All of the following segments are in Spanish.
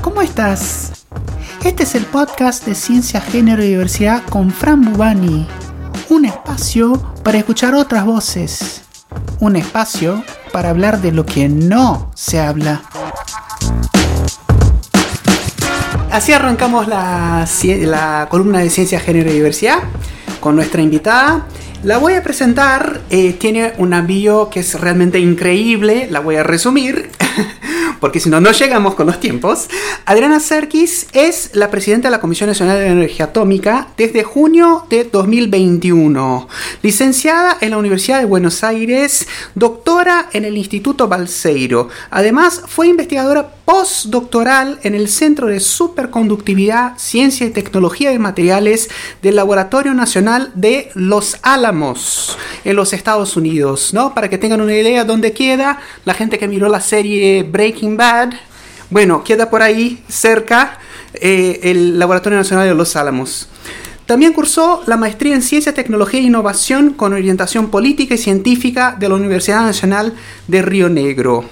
¿cómo estás? Este es el podcast de Ciencia, Género y Diversidad con Fran Bubani. Un espacio para escuchar otras voces. Un espacio para hablar de lo que no se habla. Así arrancamos la, la columna de Ciencia, Género y Diversidad con nuestra invitada. La voy a presentar, eh, tiene un bio que es realmente increíble, la voy a resumir. Porque si no, no llegamos con los tiempos. Adriana Serkis es la presidenta de la Comisión Nacional de Energía Atómica desde junio de 2021. Licenciada en la Universidad de Buenos Aires, doctora en el Instituto Balseiro. Además, fue investigadora postdoctoral en el Centro de Superconductividad, Ciencia y Tecnología de Materiales del Laboratorio Nacional de Los Álamos, en los Estados Unidos, ¿no? Para que tengan una idea dónde queda la gente que miró la serie Breaking Bad. Bueno, queda por ahí cerca eh, el Laboratorio Nacional de Los Álamos. También cursó la maestría en Ciencia, Tecnología e Innovación con orientación política y científica de la Universidad Nacional de Río Negro.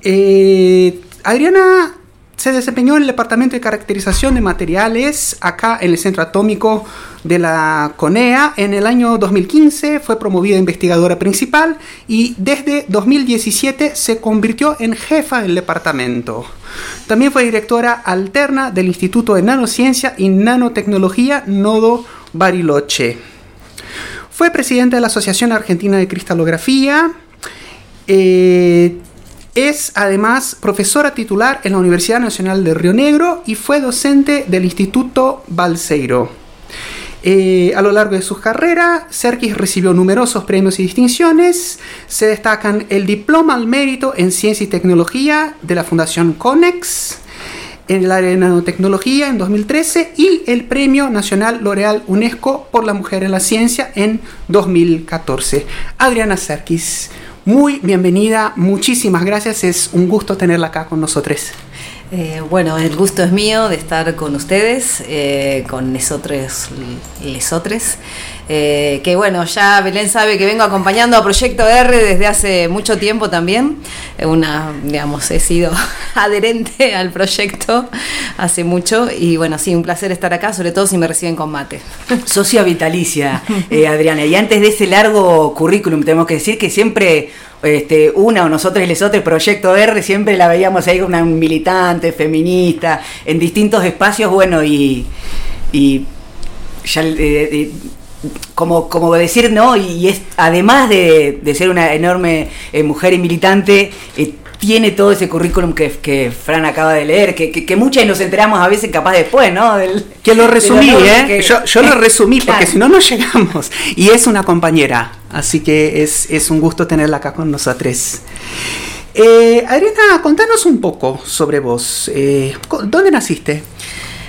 Eh, Adriana se desempeñó en el Departamento de Caracterización de Materiales acá en el Centro Atómico de la CONEA. En el año 2015 fue promovida investigadora principal y desde 2017 se convirtió en jefa del departamento. También fue directora alterna del Instituto de Nanociencia y Nanotecnología Nodo Bariloche. Fue presidenta de la Asociación Argentina de Cristalografía. Eh, es además profesora titular en la Universidad Nacional de Río Negro y fue docente del Instituto Balseiro. Eh, a lo largo de su carrera, Serkis recibió numerosos premios y distinciones. Se destacan el Diploma al Mérito en Ciencia y Tecnología de la Fundación CONEX en el área de nanotecnología en 2013 y el Premio Nacional L'Oreal UNESCO por la Mujer en la Ciencia en 2014. Adriana Serkis, muy bienvenida, muchísimas gracias, es un gusto tenerla acá con nosotros. Eh, bueno, el gusto es mío de estar con ustedes, eh, con nosotros, lesotres. Eh, que bueno, ya Belén sabe que vengo acompañando a Proyecto R desde hace mucho tiempo también. Una, digamos, he sido adherente al proyecto hace mucho y bueno, sí, un placer estar acá, sobre todo si me reciben con mate. Socia vitalicia, eh, Adriana. Y antes de ese largo currículum, tenemos que decir que siempre este, una o nosotros y otros Proyecto R, siempre la veíamos ahí una militante, feminista, en distintos espacios, bueno, y, y ya eh, como, como decir, ¿no? Y es además de, ser una enorme eh, mujer y militante, eh, tiene todo ese currículum que, que Fran acaba de leer, que, que, muchas nos enteramos a veces capaz después, ¿no? que lo resumí, ¿eh? Yo, yo, lo resumí porque si no, no llegamos. Y es una compañera, así que es, es un gusto tenerla acá con nosotros. Eh, Adriana, contanos un poco sobre vos. ¿Dónde naciste?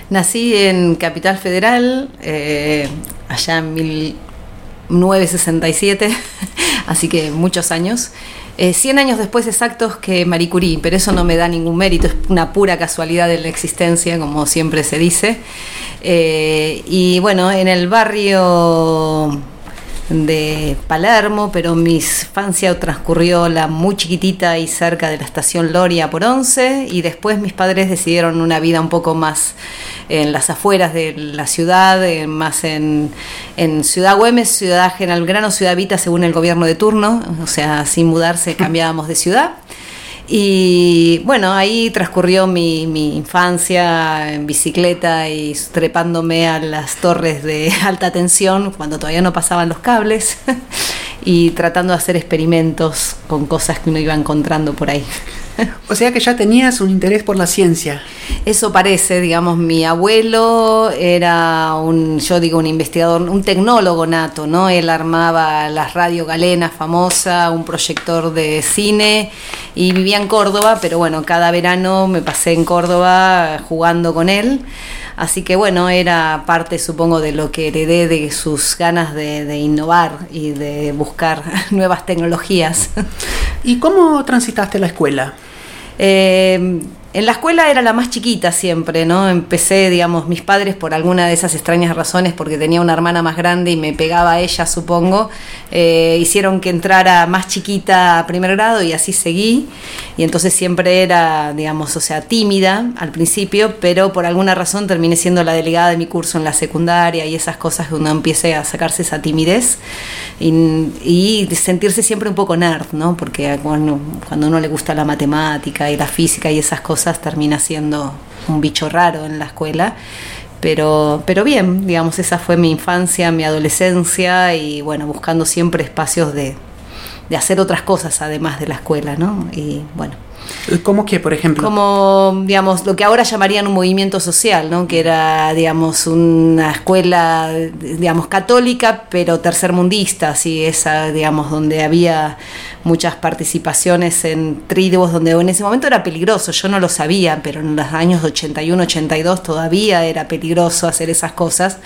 Nací en Capital Federal, eh, allá en 1967, así que muchos años. Eh, 100 años después exactos que Marie Curie, pero eso no me da ningún mérito, es una pura casualidad de la existencia, como siempre se dice. Eh, y bueno, en el barrio de Palermo, pero mi infancia transcurrió la muy chiquitita y cerca de la estación Loria por once y después mis padres decidieron una vida un poco más en las afueras de la ciudad, eh, más en, en Ciudad Güemes, Ciudad General Grano, Ciudad Vita según el gobierno de turno, o sea, sin mudarse cambiábamos de ciudad. Y bueno, ahí transcurrió mi, infancia en bicicleta y trepándome a las torres de alta tensión cuando todavía no pasaban los cables y tratando de hacer experimentos con cosas que uno iba encontrando por ahí. O sea que ya tenías un interés por la ciencia. Eso parece, digamos, mi abuelo era un, yo digo, un investigador, un tecnólogo nato, ¿no? Él armaba las radio galenas famosa, un proyector de cine y vivía en Córdoba, pero bueno, cada verano me pasé en Córdoba jugando con él. Así que bueno, era parte, supongo, de lo que heredé de sus ganas de, innovar y de buscar nuevas tecnologías. ¿Y cómo transitaste la escuela? Eh, en la escuela era la más chiquita siempre, ¿no? Empecé, digamos, mis padres por alguna de esas extrañas razones, porque tenía una hermana más grande y me pegaba a ella, supongo, eh, hicieron que entrara más chiquita a primer grado y así seguí. Y entonces siempre era, digamos, o sea, tímida al principio, pero por alguna razón terminé siendo la delegada de mi curso en la secundaria y esas cosas que uno empiece a sacarse esa timidez y, sentirse siempre un poco nerd, ¿no? Porque cuando uno le gusta la matemática y la física y esas cosas, termina siendo un bicho raro en la escuela. Pero, pero bien, digamos, esa fue mi infancia, mi adolescencia y bueno, buscando siempre espacios de, de hacer otras cosas además de la escuela, ¿no? Y bueno, ¿Cómo que, por ejemplo? Como, digamos, lo que ahora llamarían un movimiento social, ¿no? Que era, digamos, una escuela, digamos, católica, pero tercermundista, así, esa, digamos, donde había muchas participaciones en tribus, donde en ese momento era peligroso, yo no lo sabía, pero en los años 81, 82 todavía era peligroso hacer esas cosas,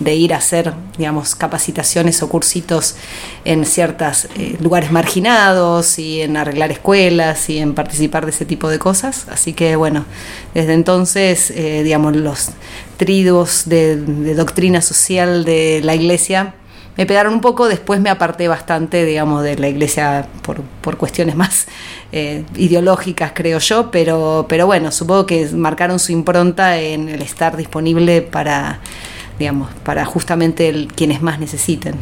de ir a hacer, digamos, capacitaciones o cursitos en ciertos eh, lugares marginados y en arreglar escuelas y en participar de ese tipo de cosas. Así que bueno, desde entonces, eh, digamos, los tridos de, de doctrina social de la iglesia me pegaron un poco, después me aparté bastante, digamos, de la iglesia por, por cuestiones más eh, ideológicas, creo yo, pero, pero bueno, supongo que marcaron su impronta en el estar disponible para digamos, para justamente el, quienes más necesiten.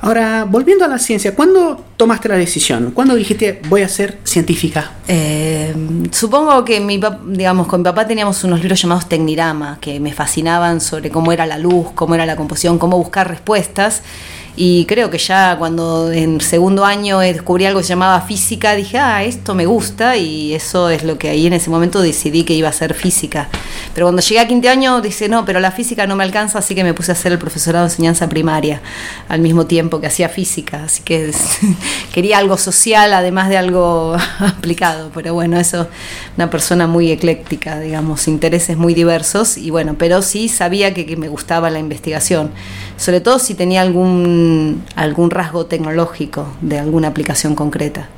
Ahora, volviendo a la ciencia, ¿cuándo tomaste la decisión? ¿Cuándo dijiste voy a ser científica? Eh, supongo que mi, digamos, con mi papá teníamos unos libros llamados Tecnirama, que me fascinaban sobre cómo era la luz, cómo era la composición, cómo buscar respuestas. Y creo que ya cuando en segundo año descubrí algo que se llamaba física, dije, ah, esto me gusta y eso es lo que ahí en ese momento decidí que iba a ser física. Pero cuando llegué a quinto año, dije, no, pero la física no me alcanza, así que me puse a hacer el profesorado de enseñanza primaria al mismo tiempo que hacía física. Así que quería algo social, además de algo aplicado. Pero bueno, eso, una persona muy ecléctica, digamos, intereses muy diversos. Y bueno, pero sí sabía que, que me gustaba la investigación, sobre todo si tenía algún algún, rasgo tecnológico de alguna aplicación concreta.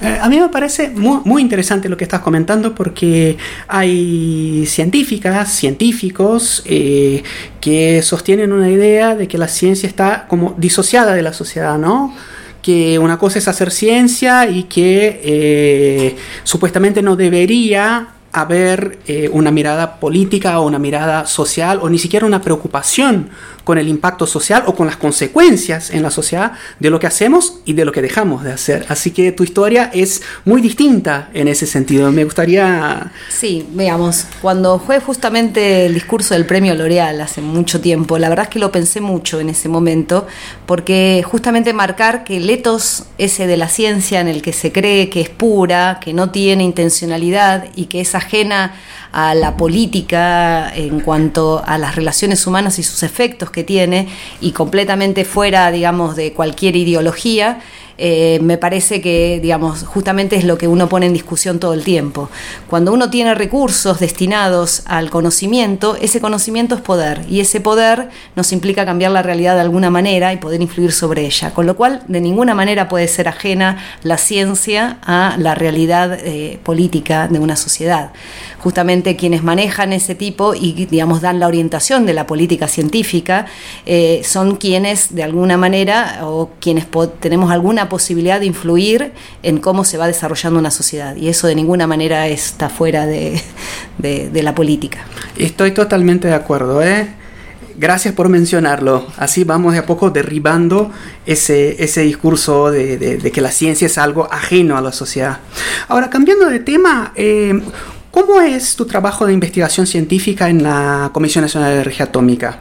Eh, a mí me parece muy, muy, interesante lo que estás comentando porque hay científicas, científicos eh, que sostienen una idea de que la ciencia está como disociada de la sociedad, ¿no? que una cosa es hacer ciencia y que eh, supuestamente no debería haber una mirada política o una mirada social o ni siquiera una preocupación con el impacto social o con las consecuencias en la sociedad de lo que hacemos y de lo que dejamos de hacer. Así que tu historia es muy distinta en ese sentido. Me gustaría... Sí, veamos, cuando fue justamente el discurso del premio L'Oreal hace mucho tiempo, la verdad es que lo pensé mucho en ese momento, porque justamente marcar que el etos ese de la ciencia en el que se cree que es pura, que no tiene intencionalidad y que es ajena a la política en cuanto a las relaciones humanas y sus efectos que tiene y completamente fuera, digamos, de cualquier ideología, eh, me parece que, digamos, justamente es lo que uno pone en discusión todo el tiempo. Cuando uno tiene recursos destinados al conocimiento, ese conocimiento es poder y ese poder nos implica cambiar la realidad de alguna manera y poder influir sobre ella. Con lo cual, de ninguna manera puede ser ajena la ciencia a la realidad eh, política de una sociedad. Justamente quienes manejan ese tipo y, digamos, dan la orientación de la política científica eh, son quienes, de alguna manera, o quienes tenemos alguna posibilidad de influir en cómo se va desarrollando una sociedad. Y eso de ninguna manera está fuera de, la política. Estoy totalmente de acuerdo. ¿eh? Gracias por mencionarlo. Así vamos de a poco derribando ese, ese discurso de, que la ciencia es algo ajeno a la sociedad. Ahora, cambiando de tema, eh, ¿cómo es tu trabajo de investigación científica en la Comisión Nacional de Energía Atómica?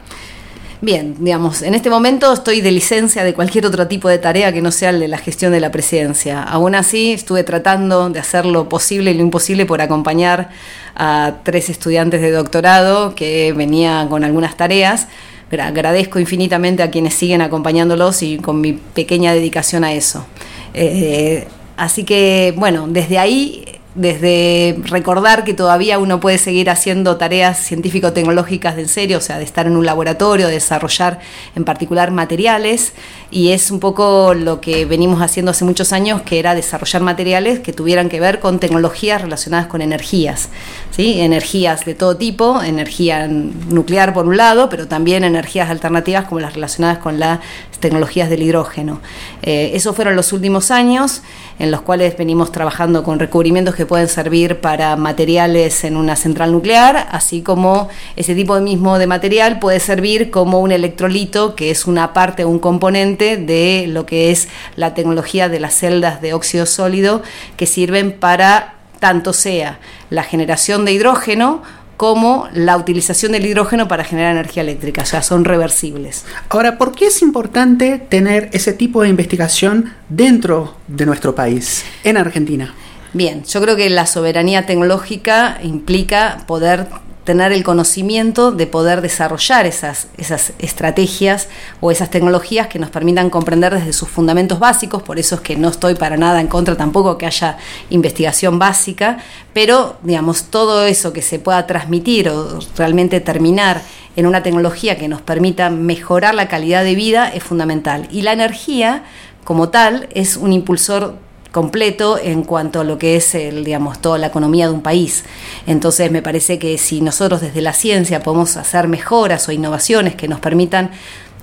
Bien, digamos, en este momento estoy de licencia de cualquier otro tipo de tarea que no sea el de la gestión de la presidencia. Aún así, estuve tratando de hacer lo posible y lo imposible por acompañar a tres estudiantes de doctorado que venían con algunas tareas. Agradezco infinitamente a quienes siguen acompañándolos y con mi pequeña dedicación a eso. Eh, así que, bueno, desde ahí desde recordar que todavía uno puede seguir haciendo tareas científico-tecnológicas de en serio, o sea, de estar en un laboratorio, de desarrollar en particular materiales, y es un poco lo que venimos haciendo hace muchos años, que era desarrollar materiales que tuvieran que ver con tecnologías relacionadas con energías, ¿sí? energías de todo tipo, energía nuclear por un lado, pero también energías alternativas como las relacionadas con las tecnologías del hidrógeno. Eh, esos fueron los últimos años en los cuales venimos trabajando con recubrimientos que pueden servir para materiales en una central nuclear, así como ese tipo de mismo de material puede servir como un electrolito, que es una parte o un componente de lo que es la tecnología de las celdas de óxido sólido, que sirven para tanto sea la generación de hidrógeno como la utilización del hidrógeno para generar energía eléctrica, o sea, son reversibles. Ahora, ¿por qué es importante tener ese tipo de investigación dentro de nuestro país, en Argentina? Bien, yo creo que la soberanía tecnológica implica poder tener el conocimiento de poder desarrollar esas, esas estrategias o esas tecnologías que nos permitan comprender desde sus fundamentos básicos, por eso es que no estoy para nada en contra tampoco que haya investigación básica, pero digamos, todo eso que se pueda transmitir o realmente terminar en una tecnología que nos permita mejorar la calidad de vida es fundamental. Y la energía como tal es un impulsor completo en cuanto a lo que es el, digamos, toda la economía de un país. Entonces me parece que si nosotros desde la ciencia podemos hacer mejoras o innovaciones que nos permitan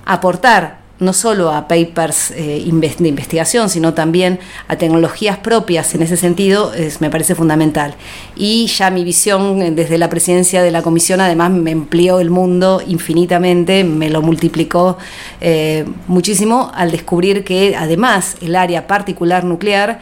aportar no solo a papers eh, de investigación, sino también a tecnologías propias en ese sentido, es, me parece fundamental. Y ya mi visión eh, desde la presidencia de la comisión además me amplió el mundo infinitamente, me lo multiplicó eh, muchísimo al descubrir que además el área particular nuclear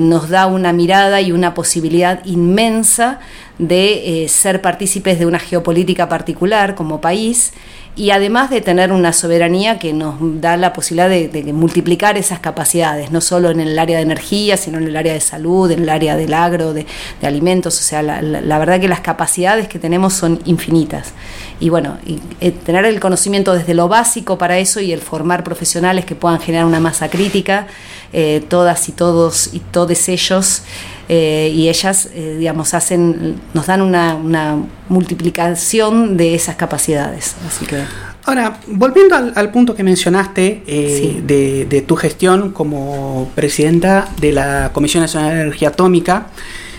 nos da una mirada y una posibilidad inmensa de ser partícipes de una geopolítica particular como país y además de tener una soberanía que nos da la posibilidad de, multiplicar esas capacidades, no solo en el área de energía, sino en el área de salud, en el área del agro, de, alimentos, o sea, la, verdad que las capacidades que tenemos son infinitas. Y bueno, eh, tener el conocimiento desde lo básico para eso y el formar profesionales que puedan generar una masa crítica, eh, todas y todos y todos ellos. Eh, y ellas, eh, digamos, hacen, nos dan una, multiplicación de esas capacidades. Así que... Ahora, volviendo al, punto que mencionaste de, tu gestión como presidenta de la Comisión Nacional de Energía Atómica,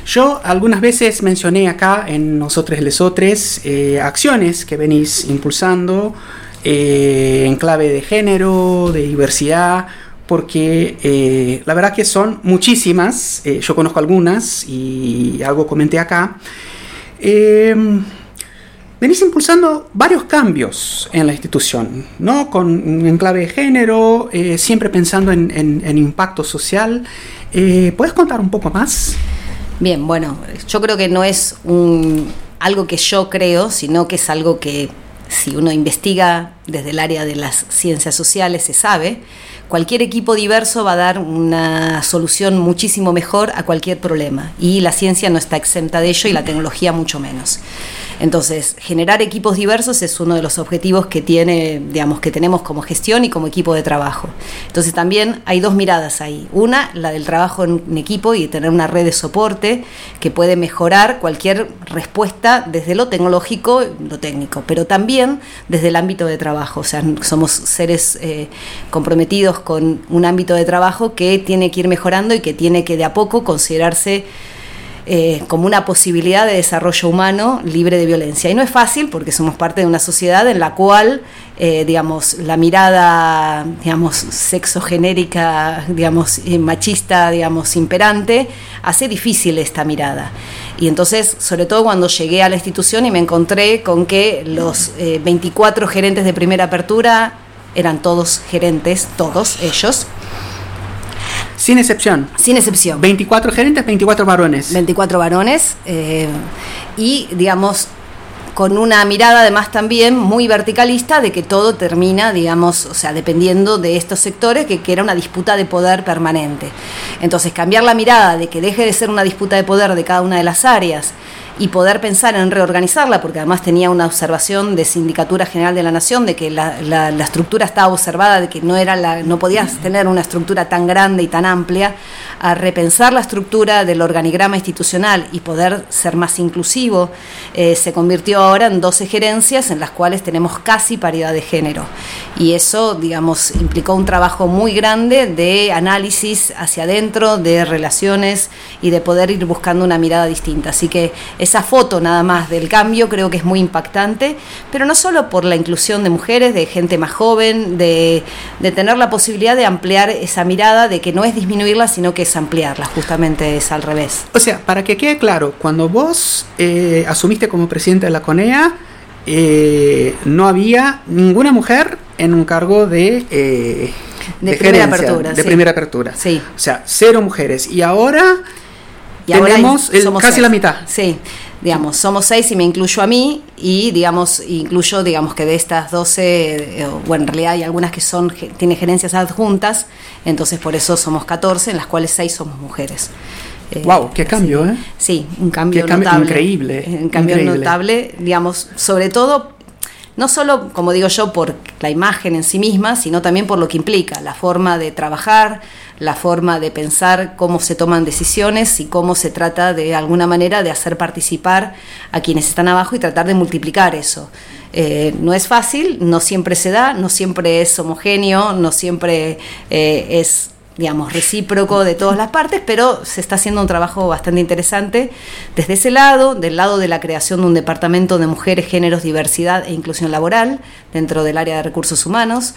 yo algunas veces mencioné acá en Nosotros Lesotres acciones que venís impulsando en clave de género, de diversidad, porque eh, la verdad que son muchísimas, eh, yo conozco algunas y algo comenté acá. Em, venís impulsando varios cambios en la institución, ¿no? Con en clave de género, eh, siempre pensando en, impacto social. ¿Puedes contar un poco más? Bien, bueno, yo creo que no es un, algo que yo creo, sino que es algo que si uno investiga desde el área de las ciencias sociales se sabe cualquier equipo diverso va a dar una solución muchísimo mejor a cualquier problema y la ciencia no está exenta de ello y la tecnología mucho menos. Entonces, generar equipos diversos es uno de los objetivos que tiene, digamos, que tenemos como gestión y como equipo de trabajo. Entonces, también hay dos miradas ahí. Una, la del trabajo en equipo y tener una red de soporte que puede mejorar cualquier respuesta desde lo tecnológico, lo técnico, pero también desde el ámbito de trabajo. O sea, somos seres eh, comprometidos con un ámbito de trabajo que tiene que ir mejorando y que tiene que de a poco considerarse eh, como una posibilidad de desarrollo humano libre de violencia. Y no es fácil porque somos parte de una sociedad en la cual, eh, digamos, la mirada, digamos, sexogenérica, digamos, eh, machista, digamos, imperante, hace difícil esta mirada. Y entonces, sobre todo cuando llegué a la institución y me encontré con que los 24 gerentes de primera apertura eran todos gerentes, todos ellos, sin excepción. Sin excepción. 24 gerentes, 24 varones. 24 varones. Eh, y, digamos, con una mirada además también muy verticalista de que todo termina, digamos, o sea, dependiendo de estos sectores, que, que, era una disputa de poder permanente. Entonces, cambiar la mirada de que deje de ser una disputa de poder de cada una de las áreas y poder pensar en reorganizarla, porque además tenía una observación de Sindicatura General de la Nación de que la, la, estructura estaba observada, de que no, era la, no podías tener una estructura tan grande y tan amplia, a repensar la estructura del organigrama institucional y poder ser más inclusivo, eh, se convirtió ahora en 12 gerencias en las cuales tenemos casi paridad de género. Y eso, digamos, implicó un trabajo muy grande de análisis hacia adentro, de relaciones y de poder ir buscando una mirada distinta. Así que esa foto nada más del cambio creo que es muy impactante, pero no solo por la inclusión de mujeres, de gente más joven, de, de tener la posibilidad de ampliar esa mirada, de que no es disminuirla, sino que es ampliarla, justamente es al revés. O sea, para que quede claro, cuando vos eh, asumiste como presidente de la CONEA, eh, no había ninguna mujer en un cargo de... Eh, de, de, primera apertura. De sí. primera apertura. Sí. O sea, cero mujeres. Y ahora y tenemos ahora el, casi seis. la mitad. Sí, digamos, somos seis y me incluyo a mí y digamos, incluyo, digamos que de estas 12, eh, bueno, en realidad hay algunas que son, tienen gerencias adjuntas, entonces por eso somos 14, en las cuales seis somos mujeres. Eh, wow, qué cambio, sí, ¿eh? Sí, un cambio, qué cambio notable. Increíble. Un cambio increíble. notable, digamos, sobre todo no solo, como digo yo, por la imagen en sí misma, sino también por lo que implica, la forma de trabajar, la forma de pensar cómo se toman decisiones y cómo se trata de alguna manera de hacer participar a quienes están abajo y tratar de multiplicar eso. Eh, no es fácil, no siempre se da, no siempre es homogéneo, no siempre eh, es digamos, recíproco de todas las partes, pero se está haciendo un trabajo bastante interesante desde ese lado, del lado de la creación de un departamento de mujeres, géneros, diversidad e inclusión laboral dentro del área de recursos humanos.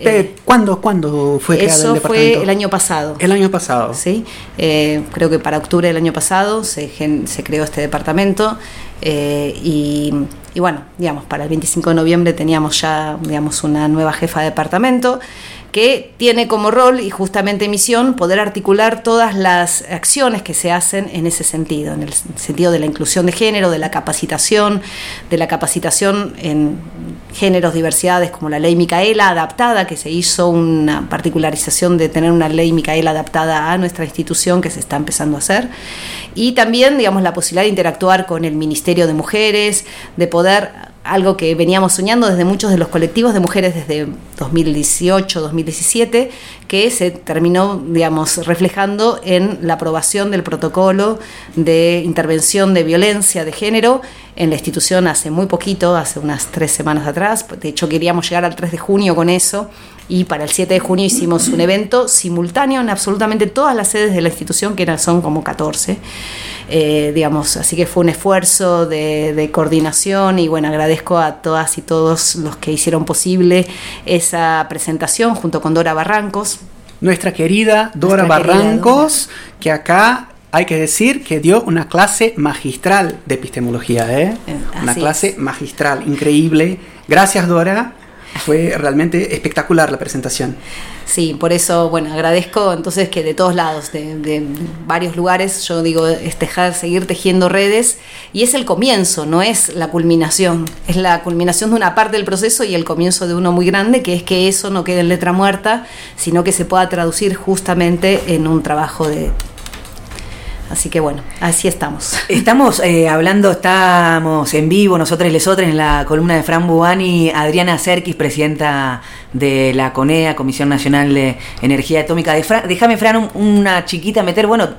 Eh, ¿Cuándo, ¿Cuándo fue creado eso el departamento? fue el año pasado. El año pasado. Sí, eh, creo que para octubre del año pasado se, gen, se creó este departamento eh, y, y, bueno, digamos, para el 25 de noviembre teníamos ya, digamos, una nueva jefa de departamento que tiene como rol y justamente misión poder articular todas las acciones que se hacen en ese sentido, en el sentido de la inclusión de género, de la capacitación, de la capacitación en géneros, diversidades, como la ley Micaela adaptada, que se hizo una particularización de tener una ley Micaela adaptada a nuestra institución que se está empezando a hacer, y también, digamos, la posibilidad de interactuar con el Ministerio de Mujeres, de poder algo que veníamos soñando desde muchos de los colectivos de mujeres desde 2018, 2017, que se terminó, digamos, reflejando en la aprobación del protocolo de intervención de violencia de género en la institución hace muy poquito, hace unas tres semanas atrás. De hecho, queríamos llegar al 3 de junio con eso y para el 7 de junio hicimos un evento simultáneo en absolutamente todas las sedes de la institución, que son como 14. Eh, digamos, así que fue un esfuerzo de, de, coordinación y bueno, agradezco a todas y todos los que hicieron posible esa presentación junto con Dora Barrancos. Nuestra querida Dora Nuestra Barrancos, querida Dora. que acá hay que decir que dio una clase magistral de epistemología, ¿eh? Así una clase es. magistral, increíble. Gracias Dora. Fue realmente espectacular la presentación. Sí, por eso, bueno, agradezco entonces que de todos lados, de, de varios lugares, yo digo, es tejer, seguir tejiendo redes y es el comienzo, no es la culminación, es la culminación de una parte del proceso y el comienzo de uno muy grande, que es que eso no quede en letra muerta, sino que se pueda traducir justamente en un trabajo de Así que bueno, así estamos. Estamos eh, hablando, estamos en vivo, nosotros y lesotres, en la columna de Fran Bubani, Adriana Serkis, presidenta de la CONEA, Comisión Nacional de Energía Atómica. De Fran, déjame, Fran, un, una chiquita meter, bueno,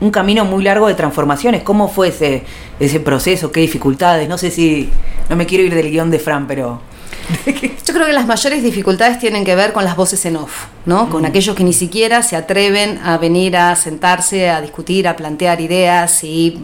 un camino muy largo de transformaciones. ¿Cómo fue ese, ese proceso? ¿Qué dificultades? No sé si, no me quiero ir del guion de Fran, pero... Yo creo que las mayores dificultades tienen que ver con las voces en off, ¿no? Con mm. aquellos que ni siquiera se atreven a venir a sentarse, a discutir, a plantear ideas y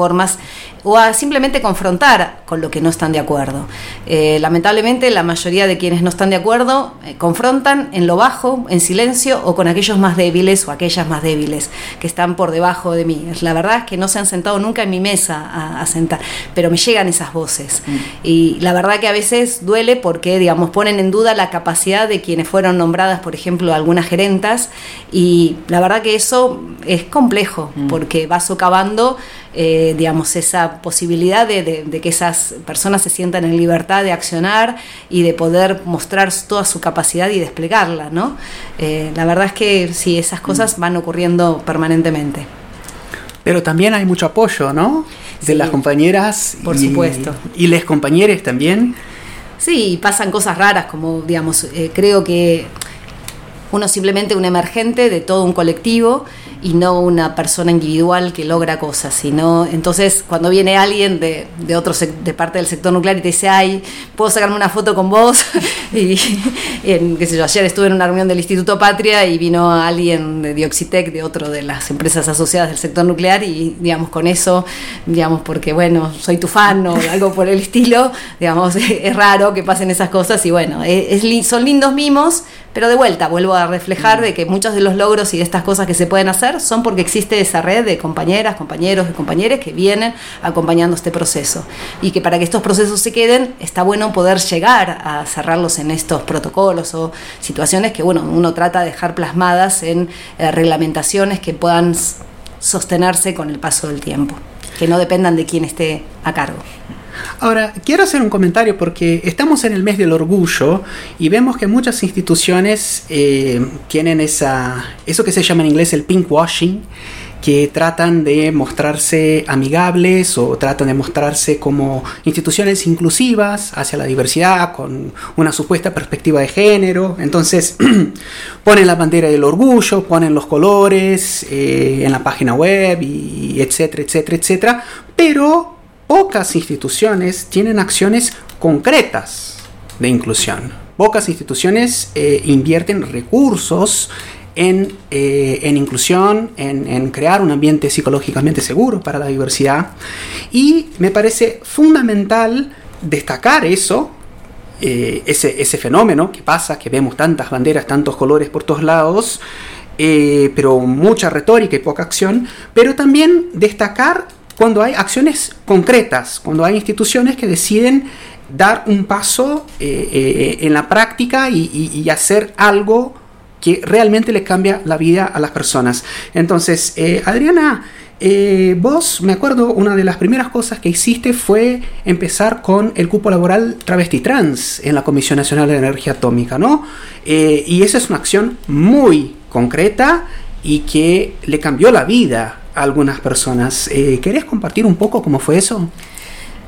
formas o a simplemente confrontar con lo que no están de acuerdo. Eh, lamentablemente la mayoría de quienes no están de acuerdo eh, confrontan en lo bajo, en silencio o con aquellos más débiles o aquellas más débiles que están por debajo de mí. La verdad es que no se han sentado nunca en mi mesa a, a sentar, pero me llegan esas voces. Mm. Y la verdad que a veces duele porque, digamos, ponen en duda la capacidad de quienes fueron nombradas, por ejemplo, algunas gerentas y la verdad que eso es complejo mm. porque va socavando eh, digamos, esa posibilidad de, de, de, que esas personas se sientan en libertad de accionar y de poder mostrar toda su capacidad y desplegarla, ¿no? Eh, la verdad es que sí, esas cosas van ocurriendo permanentemente. Pero también hay mucho apoyo, ¿no? de las compañeras. Por supuesto. Y les compañeros también. Sí, pasan cosas raras, como digamos, eh, creo que uno simplemente un emergente de todo un colectivo y no una persona individual que logra cosas, sino entonces cuando viene alguien de, de otro de parte del sector nuclear y te dice, ay, puedo sacarme una foto con vos, y qué sé yo, ayer estuve en una reunión del Instituto Patria y vino alguien de Dioxitec, de otro de las empresas asociadas del sector nuclear y digamos con eso, digamos porque bueno, soy tu fan o algo por el estilo, digamos, es raro que pasen esas cosas y bueno, es, son lindos mimos, pero de vuelta vuelvo a reflejar de que muchos de los logros y de estas cosas que se pueden hacer son porque existe esa red de compañeras, compañeros y compañeras que vienen acompañando este proceso. Y que para que estos procesos se queden, está bueno poder llegar a cerrarlos en estos protocolos o situaciones que bueno, uno trata de dejar plasmadas en eh, reglamentaciones que puedan sostenerse con el paso del tiempo, que no dependan de quién esté a cargo. Ahora, quiero hacer un comentario porque estamos en el mes del orgullo y vemos que muchas instituciones eh, tienen esa, eso que se llama en inglés el pink washing, que tratan de mostrarse amigables o tratan de mostrarse como instituciones inclusivas hacia la diversidad con una supuesta perspectiva de género. Entonces ponen la bandera del orgullo, ponen los colores eh, en la página web y etcétera, etcétera, etcétera. Pero pocas instituciones tienen acciones concretas de inclusión. Pocas instituciones eh, invierten recursos en, eh, inclusión, en, crear un ambiente psicológicamente seguro para la diversidad. Y me parece fundamental destacar eso, eh, ese, ese, fenómeno que pasa, que vemos tantas banderas, tantos colores por todos lados, pero mucha retórica y poca acción, pero también destacar cuando hay acciones concretas, cuando hay instituciones que deciden dar un paso eh, eh, en la práctica y, hacer algo que realmente le cambia la vida a las personas. Entonces, eh, Adriana, vos, me acuerdo, una de las primeras cosas que hiciste fue empezar con el cupo laboral travesti trans en la Comisión Nacional de Energía Atómica, ¿no? y esa es una acción muy concreta y que le cambió la vida algunas personas. Eh, ¿Querés compartir un poco cómo fue eso?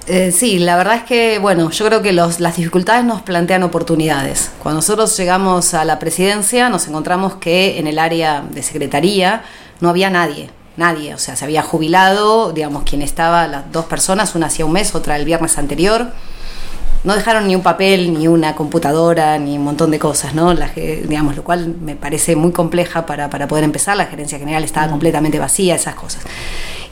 Eh, sí, la verdad es que, bueno, yo creo que los, las dificultades nos plantean oportunidades. Cuando nosotros llegamos a la presidencia, nos encontramos que en el área de secretaría no había nadie, nadie. O sea, se había jubilado, digamos, quien estaba, las dos personas, una hacía un mes, otra el viernes anterior no dejaron ni un papel, ni una computadora, ni un montón de cosas, ¿no? La, digamos, lo cual me parece muy compleja para, para poder empezar. La gerencia general estaba mm. completamente vacía, esas cosas.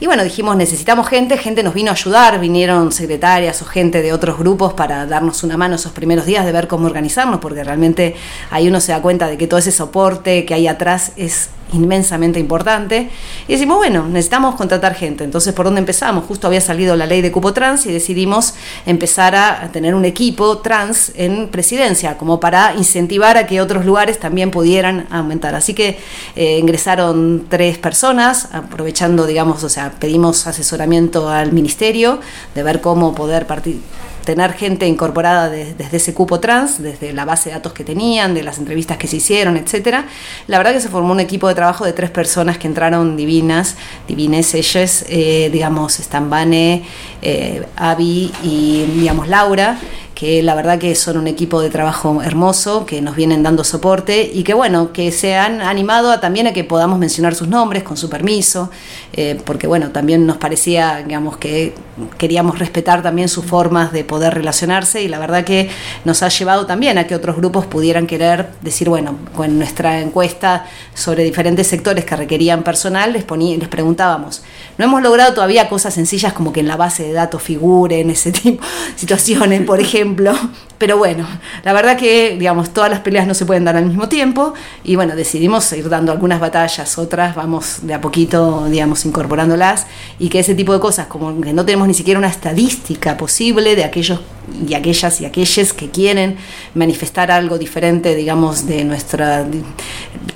Y bueno, dijimos, necesitamos gente, gente nos vino a ayudar, vinieron secretarias o gente de otros grupos para darnos una mano esos primeros días de ver cómo organizarnos, porque realmente ahí uno se da cuenta de que todo ese soporte que hay atrás es inmensamente importante. Y decimos, bueno, necesitamos contratar gente. Entonces, ¿por dónde empezamos? Justo había salido la ley de cupo trans y decidimos empezar a tener un equipo trans en presidencia, como para incentivar a que otros lugares también pudieran aumentar. Así que eh, ingresaron tres personas, aprovechando, digamos, o sea, pedimos asesoramiento al ministerio de ver cómo poder partir tener gente incorporada desde ese cupo trans, desde la base de datos que tenían, de las entrevistas que se hicieron, etcétera. La verdad que se formó un equipo de trabajo de tres personas que entraron divinas, divines ellas, eh, digamos, Stambane, eh, Avi y digamos Laura que la verdad que son un equipo de trabajo hermoso, que nos vienen dando soporte y que bueno, que se han animado a, también a que podamos mencionar sus nombres con su permiso, eh, porque bueno, también nos parecía, digamos, que queríamos respetar también sus formas de poder relacionarse y la verdad que nos ha llevado también a que otros grupos pudieran querer decir, bueno, con nuestra encuesta sobre diferentes sectores que requerían personal, les, les preguntábamos, no hemos logrado todavía cosas sencillas como que en la base de datos figuren ese tipo de situaciones, por ejemplo, pero bueno, la verdad que, digamos, todas las peleas no se pueden dar al mismo tiempo y bueno, decidimos ir dando algunas batallas, otras vamos de a poquito, digamos, incorporándolas y que ese tipo de cosas, como que no tenemos ni siquiera una estadística posible de aquellos y aquellas y aquellos que quieren manifestar algo diferente, digamos, de nuestra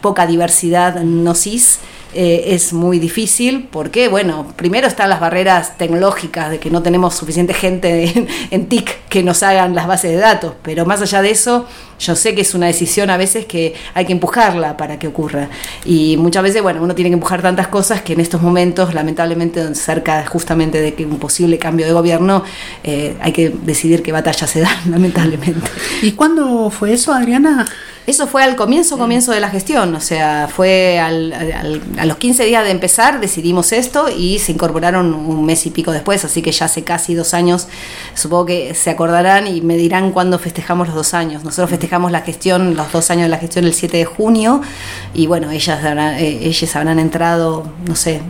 poca diversidad no cis, eh, es muy difícil porque, bueno, primero están las barreras tecnológicas de que no tenemos suficiente gente en, en TIC que nos hagan las bases de datos, pero más allá de eso, yo sé que es una decisión a veces que hay que empujarla para que ocurra. Y muchas veces, bueno, uno tiene que empujar tantas cosas que en estos momentos, lamentablemente, cerca justamente de que un posible cambio de gobierno, eh, hay que decidir qué batalla se dan, lamentablemente. ¿Y cuándo fue eso, Adriana? Eso fue al comienzo, comienzo de la gestión, o sea, fue al, al, a los 15 días de empezar, decidimos esto y se incorporaron un mes y pico después, así que ya hace casi dos años, supongo que se acordarán y me dirán cuándo festejamos los dos años. Nosotros festejamos la gestión, los dos años de la gestión el 7 de junio y bueno, ellas habrán, eh, ellas habrán entrado, no sé,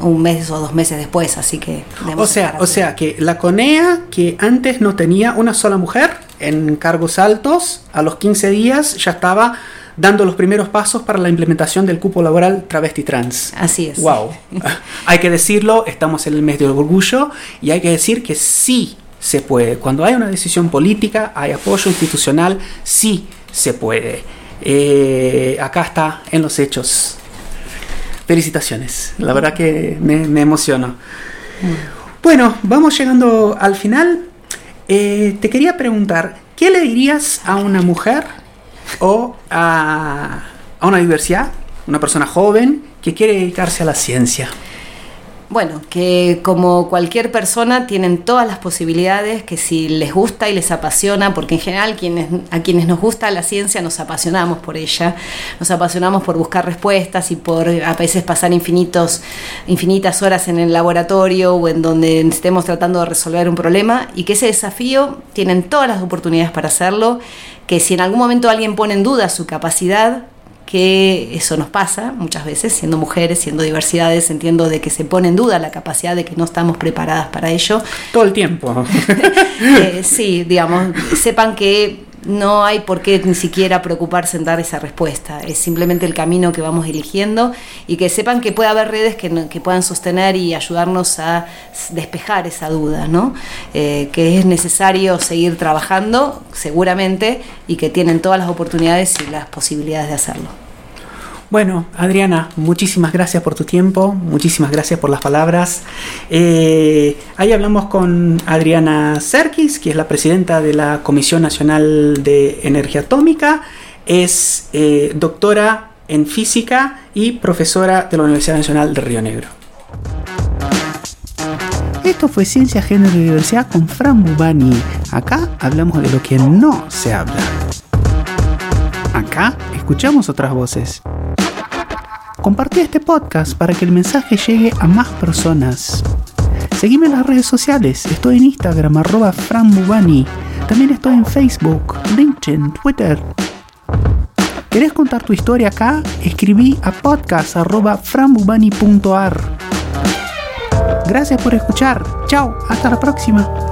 un mes o dos meses después, así que... O sea, o sea que la CONEA, que antes no tenía una sola mujer en cargos altos, a los 15 días ya estaba dando los primeros pasos para la implementación del cupo laboral travesti trans. Así es. Wow. hay que decirlo, estamos en el mes del orgullo y hay que decir que sí se puede. Cuando hay una decisión política, hay apoyo institucional, sí se puede. Eh, acá está en los hechos. Felicitaciones. La verdad que me, me emociono. Bueno, vamos llegando al final. Eh, te quería preguntar, ¿qué le dirías a una mujer o a, a una diversidad, una persona joven que quiere dedicarse a la ciencia? Bueno, que como cualquier persona tienen todas las posibilidades, que si les gusta y les apasiona, porque en general quienes, a quienes nos gusta la ciencia nos apasionamos por ella, nos apasionamos por buscar respuestas y por a veces pasar infinitos, infinitas horas en el laboratorio o en donde estemos tratando de resolver un problema. Y que ese desafío tienen todas las oportunidades para hacerlo, que si en algún momento alguien pone en duda su capacidad, que eso nos pasa muchas veces, siendo mujeres, siendo diversidades, entiendo de que se pone en duda la capacidad de que no estamos preparadas para ello. Todo el tiempo. eh, sí, digamos, sepan que no hay por qué ni siquiera preocuparse en dar esa respuesta, es simplemente el camino que vamos eligiendo y que sepan que puede haber redes que, puedan sostener y ayudarnos a despejar esa duda, ¿no? Eh, que es necesario seguir trabajando seguramente y que tienen todas las oportunidades y las posibilidades de hacerlo. Bueno, Adriana, muchísimas gracias por tu tiempo, muchísimas gracias por las palabras. Eh, ahí hablamos con Adriana Serkis, que es la presidenta de la Comisión Nacional de Energía Atómica, es eh, doctora en física y profesora de la Universidad Nacional de Río Negro. Esto fue Ciencia, Género y Diversidad con Fran Bubani. Acá hablamos de lo que no se habla. Acá escuchamos otras voces. Compartí este podcast para que el mensaje llegue a más personas. Seguime en las redes sociales. Estoy en Instagram, arroba franbubani. También estoy en Facebook, LinkedIn, Twitter. ¿Querés contar tu historia acá? Escribí a podcast.franbubani.ar. Gracias por escuchar. Chao, hasta la próxima.